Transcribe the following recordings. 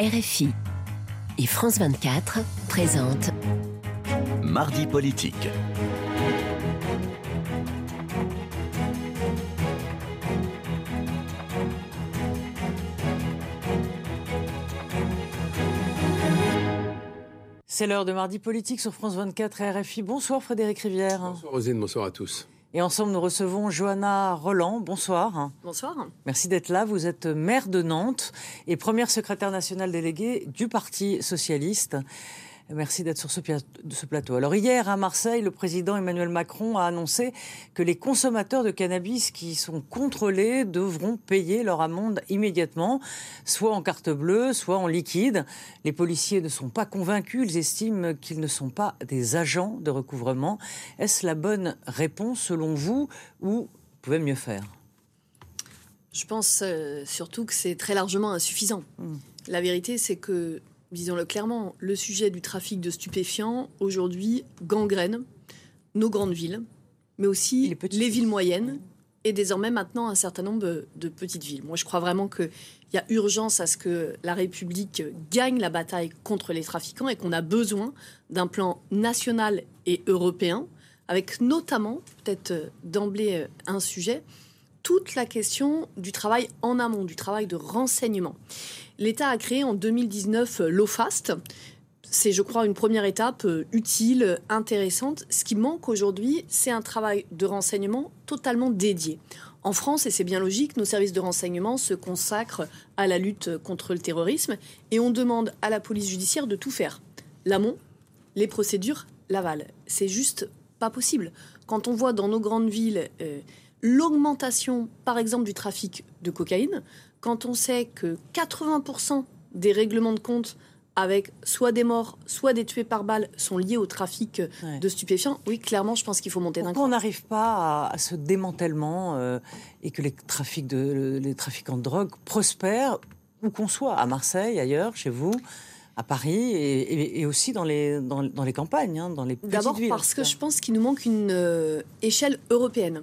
RFI et France 24 présentent Mardi politique. C'est l'heure de mardi politique sur France 24 et RFI. Bonsoir Frédéric Rivière. Bonsoir Rosine, bonsoir à tous. Et ensemble, nous recevons Johanna Roland. Bonsoir. Bonsoir. Merci d'être là. Vous êtes maire de Nantes et première secrétaire nationale déléguée du Parti socialiste. Merci d'être sur ce, plateau. Alors hier à Marseille, le président Emmanuel Macron a annoncé que les consommateurs de cannabis qui sont contrôlés devront payer leur amende immédiatement, soit en carte bleue, soit en liquide. Les policiers ne sont pas convaincus, ils estiment qu'ils ne sont pas des agents de recouvrement. Est-ce la bonne réponse selon vous ou vous pouvez mieux faire? Je pense euh, surtout que c'est très largement insuffisant. Hmm. La vérité, c'est que disons-le clairement, le sujet du trafic de stupéfiants, aujourd'hui, gangrène nos grandes villes, mais aussi les, villes moyennes et désormais maintenant un certain nombre de petites villes. Moi, je crois vraiment qu'il y a urgence à ce que la République gagne la bataille contre les trafiquants et qu'on a besoin d'un plan national et européen, avec notamment, peut-être euh, d'emblée euh, un sujet, toute la question du travail en amont, du travail de renseignement. L'État a créé en 2019 euh, l'OFAST. C'est, je crois, une première étape euh, utile, intéressante. Ce qui manque aujourd'hui, c'est un travail de renseignement totalement dédié. En France, et c'est bien logique, nos services de renseignement se consacrent à la lutte contre le terrorisme et on demande à la police judiciaire de tout faire. L'amont, les procédures, l'aval. C'est juste pas possible. Quand on voit dans nos grandes villes euh, l'augmentation, par exemple, du trafic de cocaïne, quand on sait que 80% des règlements de compte avec soit des morts, soit des tués par balle sont liés au trafic de stupéfiants, oui, clairement, je pense qu'il faut monter d'un cran. on n'arrive pas à, ce démantèlement euh, et que les, trafics de, les trafiquants de drogue prospèrent où qu'on soit, à Marseille, ailleurs, chez vous à Paris et, aussi dans les, dans, les campagnes, hein, dans les petites villes. D'abord parce que je pense qu'il nous manque une euh, échelle européenne.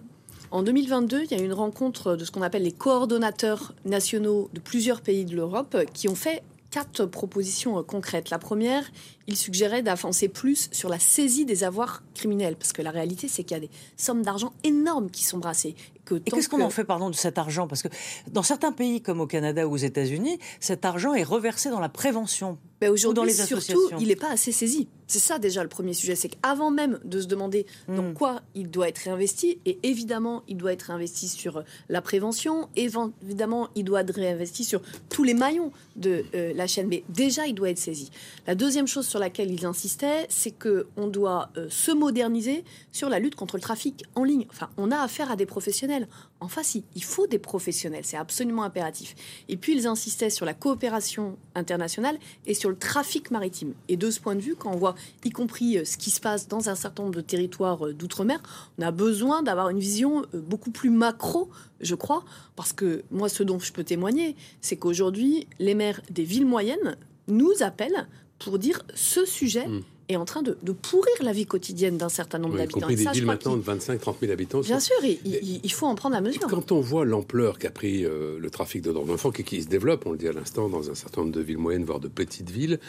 En 2022, il y a eu une rencontre de ce qu'on appelle les coordonnateurs nationaux de plusieurs pays de l'Europe qui ont fait quatre propositions concrètes. La première, il suggérait d'avancer plus sur la saisie des avoirs criminels, parce que la réalité, c'est qu'il y a des sommes d'argent énormes qui sont brassées. et qu'est-ce qu'on en fait, pardon, de cet argent? Parce que dans certains pays, comme au Canada ou aux États-Unis, cet argent est reversé dans la prévention. Mais aujourd'hui, surtout, il n'est pas assez saisi. C'est ça déjà le premier sujet, c'est qu'avant même de se demander dans hmm. quoi il doit être réinvesti, et évidemment il doit être réinvesti sur la prévention, évidemment il doit être réinvesti sur tous les maillons de euh, la chaîne, mais déjà il doit être saisi. La deuxième chose sur laquelle ils insistaient, c'est que on doit euh, se moderniser sur la lutte contre le trafic en ligne. Enfin, on a affaire à des professionnels. En face, il faut des professionnels, c'est absolument impératif. Et puis ils insistaient sur la coopération internationale et sur le trafic maritime. Et de ce point de vue, quand on voit y compris euh, ce qui se passe dans un certain nombre de territoires euh, d'outre-mer, on a besoin d'avoir une vision beaucoup plus macro, je crois, parce que moi, ce dont je peux témoigner, c'est qu'aujourd'hui, les maires des villes moyennes nous appellent pour dire ce sujet hmm. Est en train de, pourrir la vie quotidienne d'un certain nombre d'habitants. Y compris des villes maintenant de 25-30 000 habitants. Bien sûr, il, faut en prendre la mesure. Quand on voit l'ampleur qu'a pris euh, le trafic de drogue d'enfants, qui, qui, se développe, on le dit à l'instant, dans un certain nombre de villes moyennes, voire de petites villes,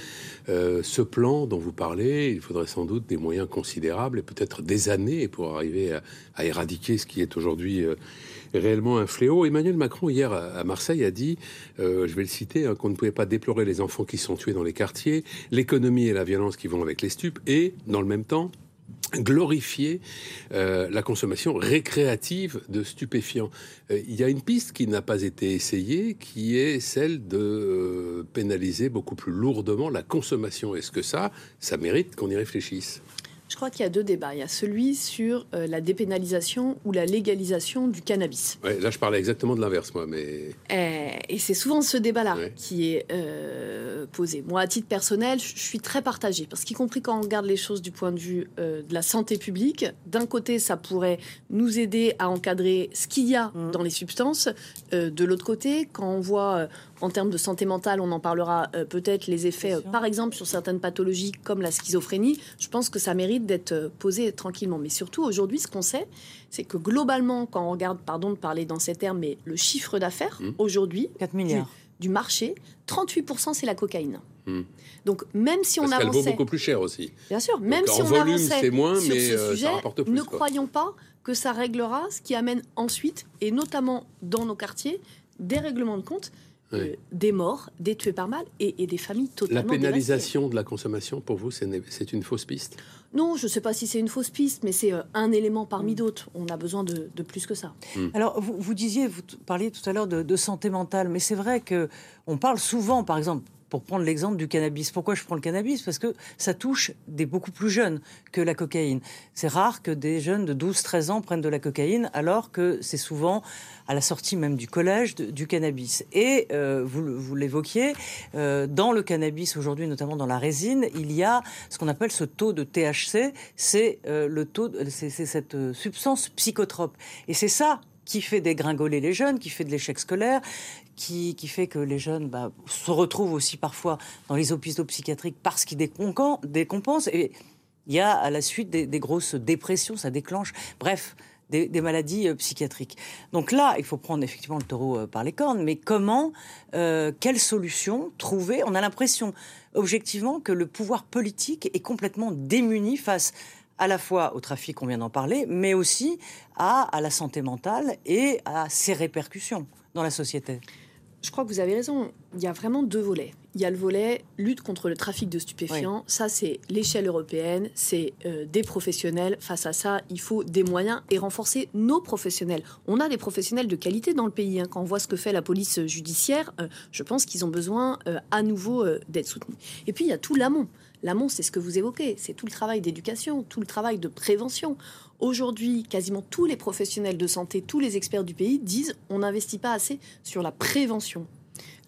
euh, ce plan dont vous parlez, il faudrait sans doute des moyens considérables et peut-être des années pour arriver à, éradiquer ce qui est aujourd'hui... Euh, réellement un fléau. Emmanuel Macron, hier à Marseille, a dit, euh, je vais le citer, hein, qu'on ne pouvait pas déplorer les enfants qui sont tués dans les quartiers, l'économie et la violence qui vont avec les stupes, et, dans le même temps, glorifier euh, la consommation récréative de stupéfiants. Euh, il y a une piste qui n'a pas été essayée, qui est celle de pénaliser beaucoup plus lourdement la consommation. Est-ce que ça, ça mérite qu'on y réfléchisse? Je crois qu'il y a deux débats. Il y a celui sur euh, la dépénalisation ou la légalisation du cannabis. là, je parlais exactement de l'inverse, moi. Mais... Euh, et, c'est souvent ce débat-là qui est euh, posé. Moi, à titre personnel, je suis très partagée. Parce qu'y compris quand on regarde les choses du point de vue de la santé publique, d'un côté, ça pourrait nous aider à encadrer ce qu'il y a mmh. dans les substances. de l'autre côté, quand on voit en termes de santé mentale, on en parlera peut-être, les effets, par exemple, sur certaines pathologies comme la schizophrénie, je pense que ça mérite d'être euh, posé tranquillement. Mais surtout, aujourd'hui, ce qu'on sait, c'est que globalement, quand on regarde, pardon de parler dans ces termes, mais le chiffre d'affaires, mmh. aujourd'hui, 4 milliards. du marché, 38% c'est la cocaïne. Hmm. Donc même si on Parce vaut avançait, beaucoup plus cher aussi. bien sûr, même Donc, si en on volume, avançait c'est moins, sur mais ce euh, sujet, ça rapporte plus. ne quoi. croyons pas que ça réglera ce qui amène ensuite, et notamment dans nos quartiers, des règlements de compte, Oui. euh, des morts, des tués par mal et, et des familles La totalement dévastées. pénalisation de la consommation, pour vous, c'est une fausse piste? Non, je ne sais pas si c'est une fausse piste, mais c'est euh, un élément parmi Mm. d'autres. On a besoin de, de plus que ça. Alors, vous, vous disiez, vous parliez tout à l'heure de, de santé mentale, mais c'est vrai que on parle souvent, par exemple, pour prendre l'exemple du cannabis. Pourquoi je prends le cannabis? Parce que ça touche des beaucoup plus jeunes que la cocaïne. C'est rare que des jeunes de 12-13 ans prennent de la cocaïne, alors que c'est souvent à la sortie même du collège du cannabis. Et euh, vous, l'évoquiez, euh, dans le cannabis aujourd'hui, notamment dans la résine, il y a ce qu'on appelle ce taux de THC. C'est euh, c'est c'est cette substance psychotrope. Et c'est ça qui fait dégringoler les jeunes, qui fait de l'échec scolaire, qui, fait que les jeunes bah, se retrouvent aussi parfois dans les hôpitaux psychiatriques parce qu'ils décompensent. Et il y a à la suite des, grosses dépressions, ça déclenche. Bref. Des, maladies euh, psychiatriques. Donc là, il faut prendre effectivement le taureau euh, par les cornes, mais comment, euh, quelle solution trouver? On a l'impression, objectivement, que le pouvoir politique est complètement démuni face à la fois au trafic, on vient d'en parler, mais aussi à la santé mentale et à ses répercussions dans la société. Je crois que vous avez raison. Il y a vraiment deux volets. Il y a le volet lutte contre le trafic de stupéfiants. Ça, c'est l'échelle européenne, c'est euh, des professionnels. Face à ça, il faut des moyens et renforcer nos professionnels. On a des professionnels de qualité dans le pays. hein. Quand on voit ce que fait la police judiciaire, euh, je pense qu'ils ont besoin euh, à nouveau d'être soutenus. Et puis, il y a tout l'amont. L'amont, c'est ce que vous évoquez. C'est tout le travail d'éducation, tout le travail de prévention. Aujourd'hui, quasiment tous les professionnels de santé, tous les experts du pays disent on n'investit pas assez sur la prévention.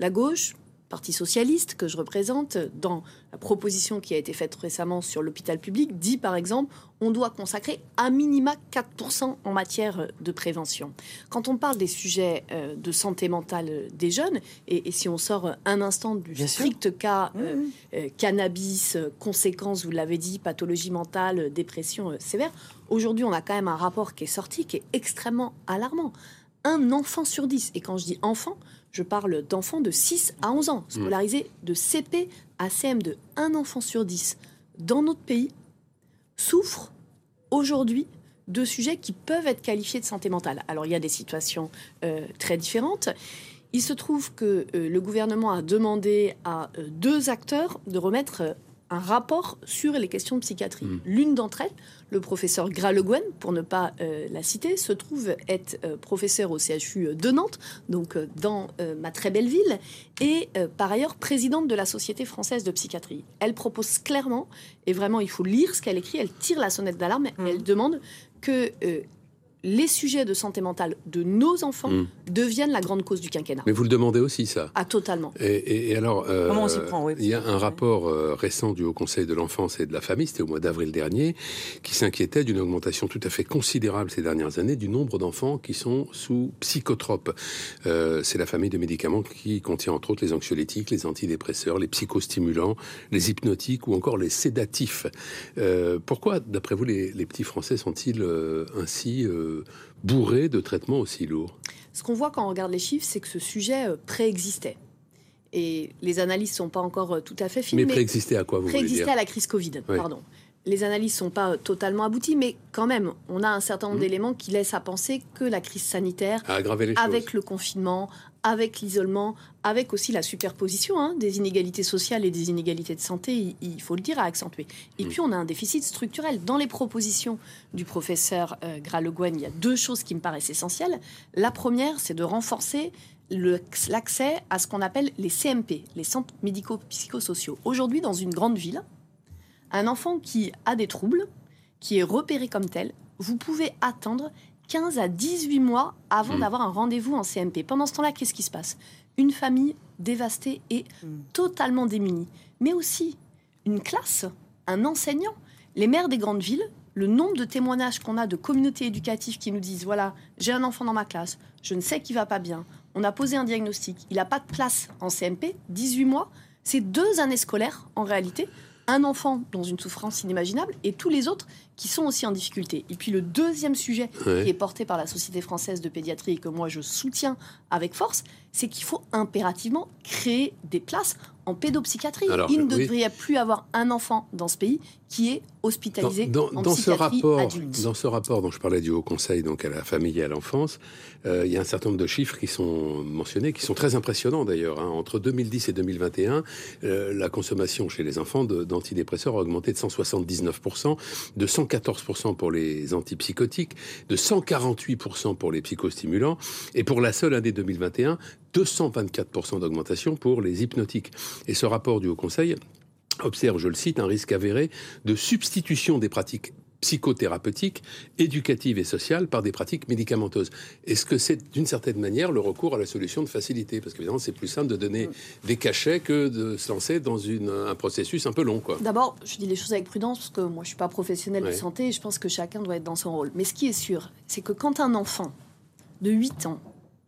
La gauche, Parti socialiste que je représente, dans la proposition qui a été faite récemment sur l'hôpital public, dit par exemple on doit consacrer à minima 4% en matière de prévention. Quand on parle des sujets euh, de santé mentale des jeunes, et, et si on sort un instant du Bien sûr. strict cas euh, Mmh. euh, cannabis, conséquences, vous l'avez dit, pathologie mentale, dépression euh, sévère. Aujourd'hui, on a quand même un rapport qui est sorti qui est extrêmement alarmant. Un enfant sur 10, et quand je dis enfant, je parle d'enfants de 6 à 11 ans, scolarisés de CP à CM2. Un enfant sur 10 dans notre pays souffre aujourd'hui de sujets qui peuvent être qualifiés de santé mentale. Alors il y a des situations euh, très différentes. Il se trouve que euh, le gouvernement a demandé à euh, deux acteurs de remettre un rapport sur les questions de psychiatrie. Mm. L'une d'entre elles, le professeur Graleguen, pour ne pas euh, la citer, se trouve être euh, professeur au CHU de Nantes, donc euh, dans euh, ma très belle ville, et euh, par ailleurs présidente de la Société française de psychiatrie. Elle propose clairement, et vraiment il faut lire ce qu'elle écrit, elle tire la sonnette d'alarme, Mhm. elle demande que euh, les sujets de santé mentale de nos enfants Mm. deviennent la grande cause du quinquennat. Mais vous le demandez aussi, ça? Ah, totalement. Et, et- et alors, euh, Comment on s'y prend, oui. il y a un rapport euh, récent du Haut Conseil de l'enfance et de la famille, c'était au mois d'avril dernier, qui s'inquiétait d'une augmentation tout à fait considérable ces dernières années du nombre d'enfants qui sont sous psychotropes. Euh, C'est la famille de médicaments qui contient entre autres les anxiolytiques, les antidépresseurs, les psychostimulants, les hypnotiques ou encore les sédatifs. Euh, pourquoi, d'après vous, les, les petits Français sont-ils euh, ainsi euh, de traitements aussi lourds Ce qu'on voit quand on regarde les chiffres, c'est que ce sujet euh, préexistait. Et les analyses sont pas encore euh, tout à fait fines, Mais préexister à quoi vous voulez préexistait dire à la crise Covid. Oui. Pardon. Les analyses sont pas euh, totalement abouties, mais quand même, on a un certain nombre Mhm. d'éléments qui laissent à penser que la crise sanitaire, aggraver les choses avec le confinement, avec l'isolement, avec aussi la superposition hein, des inégalités sociales et des inégalités de santé, il, faut le dire, à accentuer. Et Mm. puis on a un déficit structurel. Dans les propositions du professeur euh, Graleguen, il y a deux choses qui me paraissent essentielles. La première, c'est de renforcer l'accès à ce qu'on appelle les CMP, les centres médico-psychosociaux. Aujourd'hui, dans une grande ville, un enfant qui a des troubles, qui est repéré comme tel, vous pouvez attendre 15 à 18 mois avant Mm. d'avoir un rendez-vous en CMP. Pendant ce temps-là, qu'est-ce qui se passe? Une famille dévastée et Mm. totalement démunie, mais aussi une classe, un enseignant. Les maires des grandes villes, le nombre de témoignages qu'on a de communautés éducatives qui nous disent voilà, j'ai un enfant dans ma classe, je ne sais qu'il va pas bien, on a posé un diagnostic, il n'a pas de place en CMP, 18 mois, c'est deux années scolaires en réalité un enfant dans une souffrance inimaginable et tous les autres qui sont aussi en difficulté. Et puis le deuxième sujet qui est porté par la Société française de pédiatrie et que moi je soutiens avec force, c'est qu'il faut impérativement créer des places en pédopsychiatrie. Il ne devrait plus avoir un enfant dans ce pays qui est hospitalisé dans, en ce rapport, Dans ce rapport dont je parlais du Haut Conseil, donc à la famille et à l'enfance, euh, il y a un certain nombre de chiffres qui sont mentionnés, qui sont très impressionnants d'ailleurs. Hein. Entre 2010 et 2021, euh, la consommation chez les enfants d'antidépresseurs a augmenté de 179%, de 114% pour les antipsychotiques, de 148% pour les psychostimulants, et pour la seule année 2021, 224% d'augmentation pour les hypnotiques. Et ce rapport du Haut Conseil observe, je le cite, un risque avéré de substitution des pratiques psychothérapeutiques, éducatives et sociales par des pratiques médicamenteuses. Est-ce que c'est d'une certaine manière le recours à la solution de facilité? Parce qu'évidemment, c'est plus simple de donner des cachets que de se lancer dans une, un processus un peu long. D'abord, je dis les choses avec prudence parce que moi, je ne suis pas professionnel de santé et je pense que chacun doit être dans son rôle. Mais ce qui est sûr, c'est que quand un enfant de 8 ans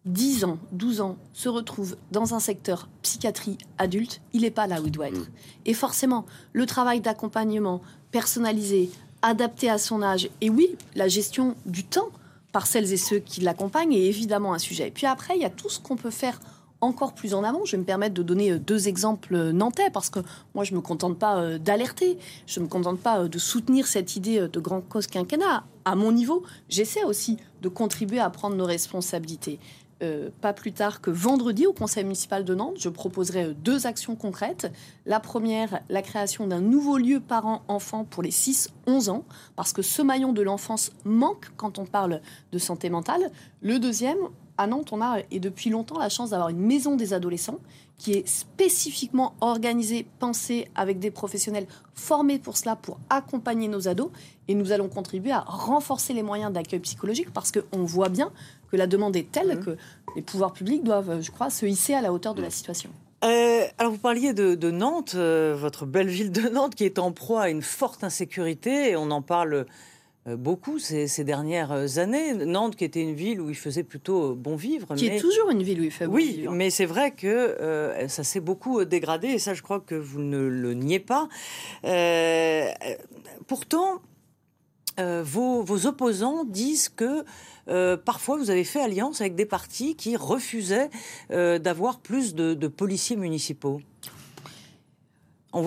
10 ans, 12 ans, se retrouve dans un secteur psychiatrie adulte, il n'est pas là où il doit être. Mm. Et forcément, le travail d'accompagnement personnalisé, adapté à son âge, et oui, la gestion du temps par celles et ceux qui l'accompagnent est évidemment un sujet. Et puis après, il y a tout ce qu'on peut faire encore plus en avant. Je vais me permettre de donner euh, deux exemples euh, nantais parce que moi, je ne me contente pas euh, d'alerter, je ne me contente pas de soutenir cette idée de grand cause quinquennat. À mon niveau, j'essaie aussi de contribuer à prendre nos responsabilités. Euh, pas plus tard que vendredi au Conseil municipal de Nantes. Je proposerai euh, deux actions concrètes. La première, la création d'un nouveau lieu parents-enfants pour les 6-11 ans, parce que ce maillon de l'enfance manque quand on parle de santé mentale. Le deuxième, à Nantes, on a, et depuis longtemps, la chance d'avoir une maison des adolescents qui est spécifiquement organisée, pensée avec des professionnels formés pour cela, pour accompagner nos ados. Et nous allons contribuer à renforcer les moyens d'accueil psychologique parce qu'on voit bien que la demande est telle mmh. que les pouvoirs publics doivent, je crois, se hisser à la hauteur de la situation. Euh, alors vous parliez de, Nantes, euh, votre belle ville de Nantes qui est en proie à une forte insécurité et on en parle beaucoup ces, dernières années. Nantes qui était une ville où il faisait plutôt bon vivre. Qui est toujours une ville où il fait bon oui, vivre. Oui, mais c'est vrai que ça s'est beaucoup dégradé et ça je crois que vous ne le niez pas. pourtant, vos, vos, opposants disent que euh, parfois vous avez fait alliance avec des partis qui refusaient euh, d'avoir plus de, policiers municipaux.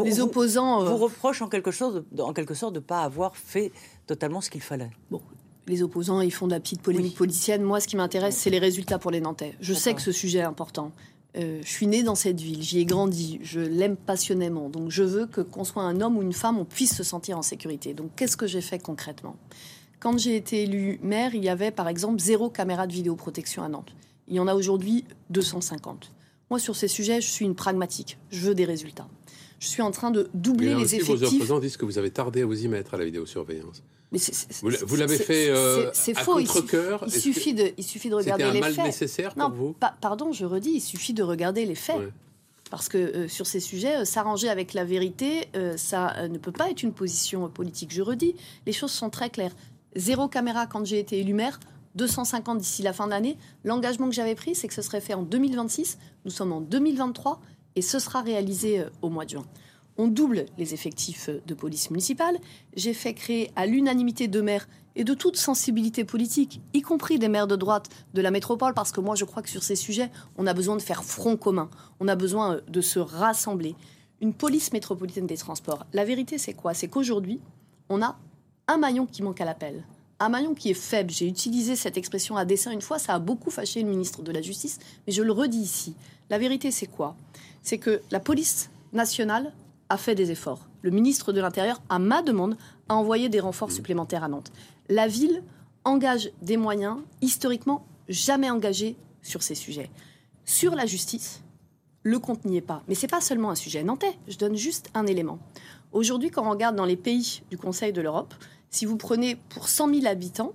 les opposants vous, euh, reprochent en quelque, chose en quelque sorte de ne pas avoir fait totalement ce qu'il fallait. Bon, les opposants, ils font de la petite polémique politicienne. Moi, ce qui m'intéresse, c'est les résultats pour les Nantais. Je sais que ce sujet est important. je suis née dans cette ville, j'y ai grandi, je l'aime passionnément. Donc je veux que qu'on soit un homme ou une femme, on puisse se sentir en sécurité. Donc qu'est-ce que j'ai fait concrètement? Quand j'ai été élu maire, il y avait par exemple zéro caméra de vidéoprotection à Nantes. Il y en a aujourd'hui 250. Moi, sur ces sujets, je suis une pragmatique. Je veux des résultats. Je suis en train de doubler les effectifs. Vos opposants disent que vous avez tardé à vous y mettre à la vidéosurveillance? Mais vous l'avez fait euh, à contre-cœur. Il, suffit de, il suffit de regarder les faits. C'était un mal nécessaire pour vous Pardon, je redis, il suffit de regarder les faits. Parce que euh, sur ces sujets, euh, s'arranger avec la vérité, ça ne peut pas être une position politique. Je redis, les choses sont très claires. Zéro caméra quand j'ai été élu maire, 250 d'ici la fin de l'année. L'engagement que j'avais pris, c'est que ce serait fait en 2026. Nous sommes en 2023 et ce sera réalisé au mois de juin. On double les effectifs de police municipale. J'ai fait créer à l'unanimité de maires et de toute sensibilité politique, y compris des maires de droite de la métropole, parce que moi je crois que sur ces sujets, on a besoin de faire front commun, on a besoin euh, de se rassembler. Une police métropolitaine des transports, la vérité c'est quoi? C'est qu'aujourd'hui, on a un maillon qui manque à l'appel. Un maillon qui est faible. J'ai utilisé cette expression à dessein une fois, ça a beaucoup fâché le ministre de la Justice, mais je le redis ici. La vérité, c'est quoi? C'est que la police nationale a fait des efforts. Le ministre de l'Intérieur, à ma demande, a envoyé des renforts mmh. supplémentaires à Nantes. La ville engage des moyens historiquement jamais engagés sur ces sujets. Sur la justice, le compte n'y est pas. Mais ce n'est pas seulement un sujet nantais. Je donne juste un élément. Aujourd'hui, quand on regarde dans les pays du Conseil de l'Europe, si vous prenez pour 100 000 habitants,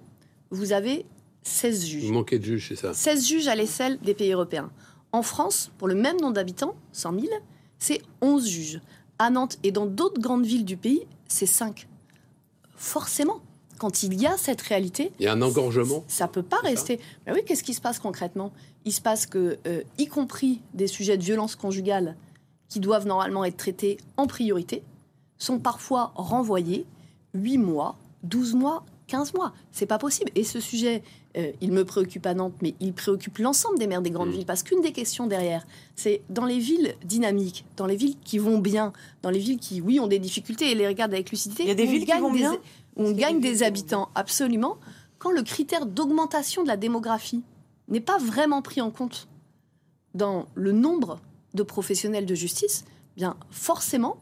vous avez 16 juges. Vous manquez de juges, c'est ça? 16 juges à l'aisselle des pays européens. En France, pour le même nombre d'habitants, 100 000, c'est 11 juges. À Nantes et dans d'autres grandes villes du pays, c'est 5. Forcément, quand il y a cette réalité... Il y a un engorgement Ça ne peut pas rester. Mais oui, qu'est-ce qui se passe concrètement? Il se passe que, euh, y compris des sujets de violence conjugale qui doivent normalement être traités en priorité, sont parfois renvoyés 8 mois, 12 mois, 15 mois. C'est pas possible. Et ce sujet, euh, il me préoccupe à Nantes, mais il préoccupe l'ensemble des maires des grandes Mmh. villes. Parce qu'une des questions derrière, c'est dans les villes dynamiques, dans les villes qui vont bien, dans les villes qui, oui, ont des difficultés et les regardent avec lucidité. Il y a des on villes qui gagne vont des- bien où on gagne des habitants, absolument. Quand le critère d'augmentation de la démographie n'est pas vraiment pris en compte dans le nombre de professionnels de justice, bien forcément,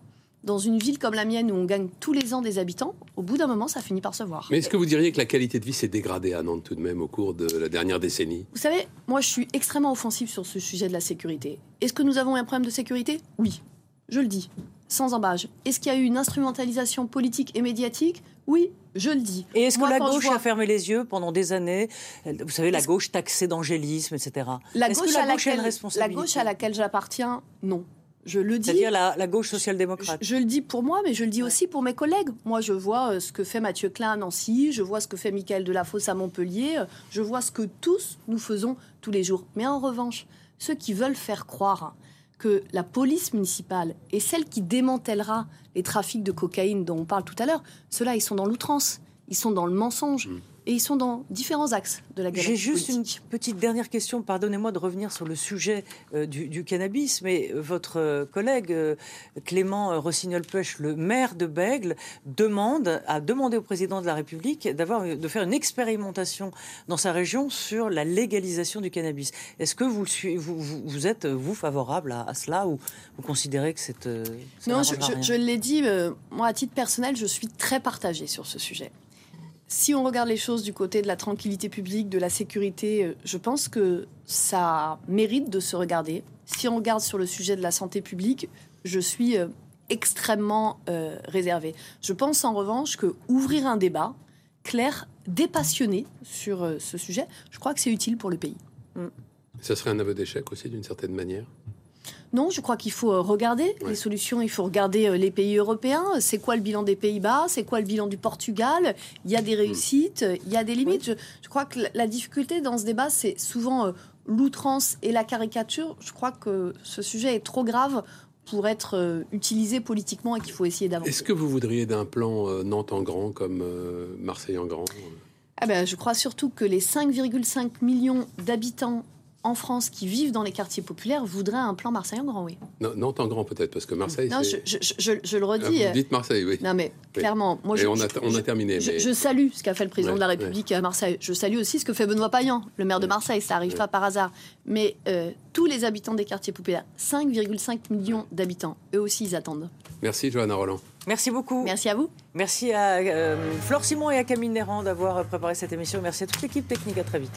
dans une ville comme la mienne où on gagne tous les ans des habitants, au bout d'un moment, ça finit par se voir. Mais est-ce que vous diriez que la qualité de vie s'est dégradée à Nantes tout de même au cours de la dernière décennie? Vous savez, moi je suis extrêmement offensif sur ce sujet de la sécurité. Est-ce que nous avons un problème de sécurité? Oui, je le dis, sans embâche. Est-ce qu'il y a eu une instrumentalisation politique et médiatique? Oui, je le dis. Et est-ce que la gauche vois- a fermé les yeux pendant des années? Vous savez, la gauche taxée d'angélisme, etc. La gauche, que la à gauche a une laquelle, la gauche à laquelle j'appartiens, non. Je le dis. C'est-à-dire la, la gauche social-démocrate. je le dis pour moi, mais je le dis aussi pour mes collègues. Moi, je vois euh, ce que fait Mathieu Klein à Nancy, je vois ce que fait Michael Delafosse à Montpellier, euh, je vois ce que tous nous faisons tous les jours. Mais en revanche, ceux qui veulent faire croire que la police municipale est celle qui démantèlera les trafics de cocaïne dont on parle tout à l'heure, ceux-là, ils sont dans l'outrance, ils sont dans le mensonge, Mm. Et ils sont dans différents axes de la J'ai galaxie juste politique. une petite dernière question. Pardonnez-moi de revenir sur le sujet euh, du, du cannabis, mais euh, votre euh, collègue euh, Clément Rossignol-Pêche, le maire de Bègle, demande, a demandé au président de la République d'avoir, de faire une expérimentation dans sa région sur la légalisation du cannabis. Est-ce que vous, le sui- vous, vous, vous êtes, vous, favorable à, à cela ou vous considérez que c'est... euh, Non, je, je- l'ai dit, euh, moi, à titre personnel, je suis très partagée sur ce sujet. Si on regarde les choses du côté de la tranquillité publique, de la sécurité, euh, je pense que ça mérite de se regarder. Si on regarde sur le sujet de la santé publique, je suis euh, extrêmement euh, réservée. Je pense en revanche que ouvrir un débat clair, dépassionné sur euh, ce sujet, je crois que c'est utile pour le pays. Ça serait un aveu d'échec aussi d'une certaine manière? Non, je crois qu'il faut euh, regarder Ouais. les solutions, il faut regarder euh, les pays européens. C'est quoi le bilan des Pays-Bas? C'est quoi le bilan du Portugal? Il y a des réussites, euh, il y a des limites. Je, je crois que la, difficulté dans ce débat, c'est souvent l'outrance et la caricature. Je crois que ce sujet est trop grave pour être utilisé politiquement et qu'il faut essayer d'avancer. Est-ce que vous voudriez d'un plan Nantes en grand comme Marseille en grand? Ah ben, je crois surtout que les 5,5 millions d'habitants en France qui vivent dans les quartiers populaires voudraient un plan Marseille en grand, oui. Non, Nantes en grand peut-être, parce que Marseille, Non, je, c'est... je- je- je le Ah, redis. vous dites Marseille, oui. Non, mais clairement, moi, Et je, on, a, on terminé. je, mais- je salue ce qu'a fait le président Ouais, de la République à Marseille. Je salue aussi ce que fait Benoît Payan, le maire de. Marseille. Ça n'arrive Ouais. pas par hasard. Mais euh, tous les habitants des quartiers populaires, 5,5 millions d'habitants, eux aussi, ils attendent. Merci Johanna Roland. Merci beaucoup. Merci à vous. Merci à euh, Flore Simon et à Camille Néran d'avoir préparé cette émission. Merci à toute l'équipe technique. À très vite.